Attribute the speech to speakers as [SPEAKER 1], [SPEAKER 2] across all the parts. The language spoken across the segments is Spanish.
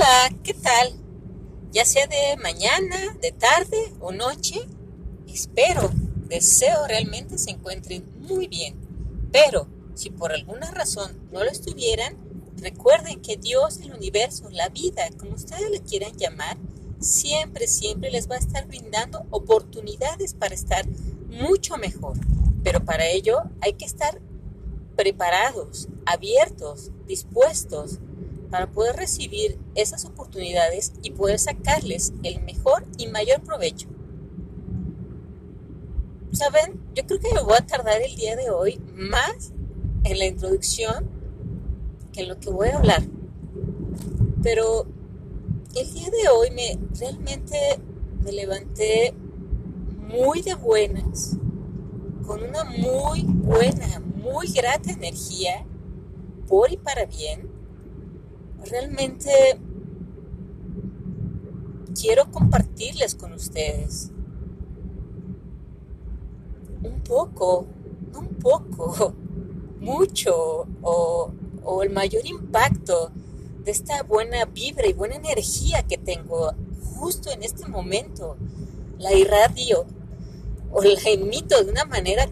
[SPEAKER 1] Hola, ¿qué tal? Ya sea de mañana, de tarde o noche, espero, deseo realmente se encuentren muy bien. Pero si por alguna razón no lo estuvieran, recuerden que Dios, el universo, la vida, como ustedes le quieran llamar, siempre, siempre les va a estar brindando oportunidades para estar mucho mejor. Pero para ello hay que estar preparados, abiertos, dispuestos para poder recibir esas oportunidades y poder sacarles el mejor y mayor provecho. ¿Saben? Yo creo que me voy a tardar el día de hoy más en la introducción que en lo que voy a hablar. Pero el día de hoy me realmente me levanté muy de buenas, con una muy buena, muy grata energía, por y para bien. Realmente quiero compartirles con ustedes un poco, un poco, mucho o, o el mayor impacto de esta buena vibra y buena energía que tengo justo en este momento. La irradio o la emito de una manera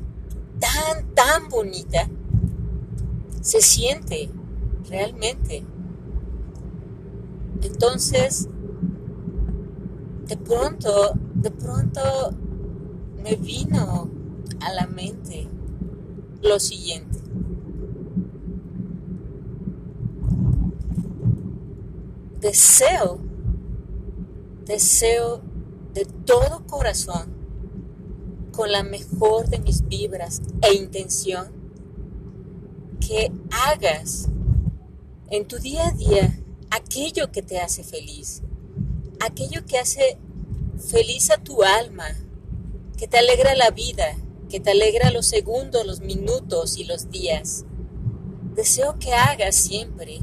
[SPEAKER 1] tan, tan bonita. Se siente realmente. Entonces, de pronto, de pronto me vino a la mente lo siguiente. Deseo, deseo de todo corazón, con la mejor de mis vibras e intención, que hagas en tu día a día aquello que te hace feliz, aquello que hace feliz a tu alma, que te alegra la vida, que te alegra los segundos, los minutos y los días. Deseo que hagas siempre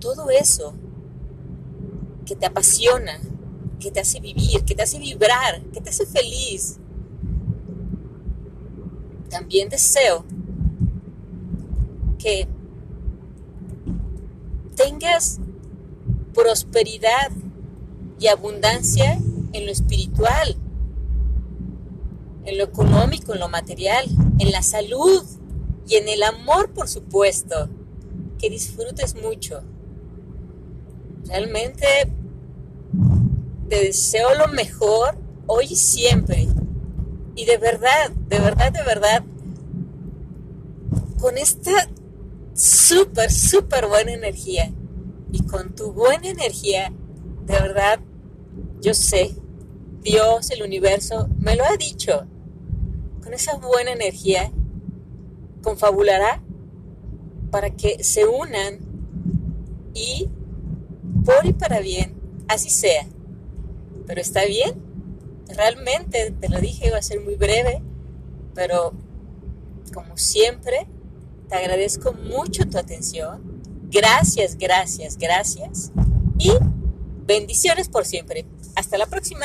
[SPEAKER 1] todo eso que te apasiona, que te hace vivir, que te hace vibrar, que te hace feliz. También deseo que tengas prosperidad y abundancia en lo espiritual, en lo económico, en lo material, en la salud y en el amor, por supuesto. Que disfrutes mucho. Realmente te deseo lo mejor hoy y siempre. Y de verdad, de verdad, de verdad, con esta súper, súper buena energía y con tu buena energía, de verdad, yo sé, Dios, el universo, me lo ha dicho. Con esa buena energía, confabulará para que se unan y por y para bien, así sea. Pero está bien, realmente, te lo dije, iba a ser muy breve, pero como siempre, te agradezco mucho tu atención Gracias, gracias, gracias. Y bendiciones por siempre. Hasta la próxima.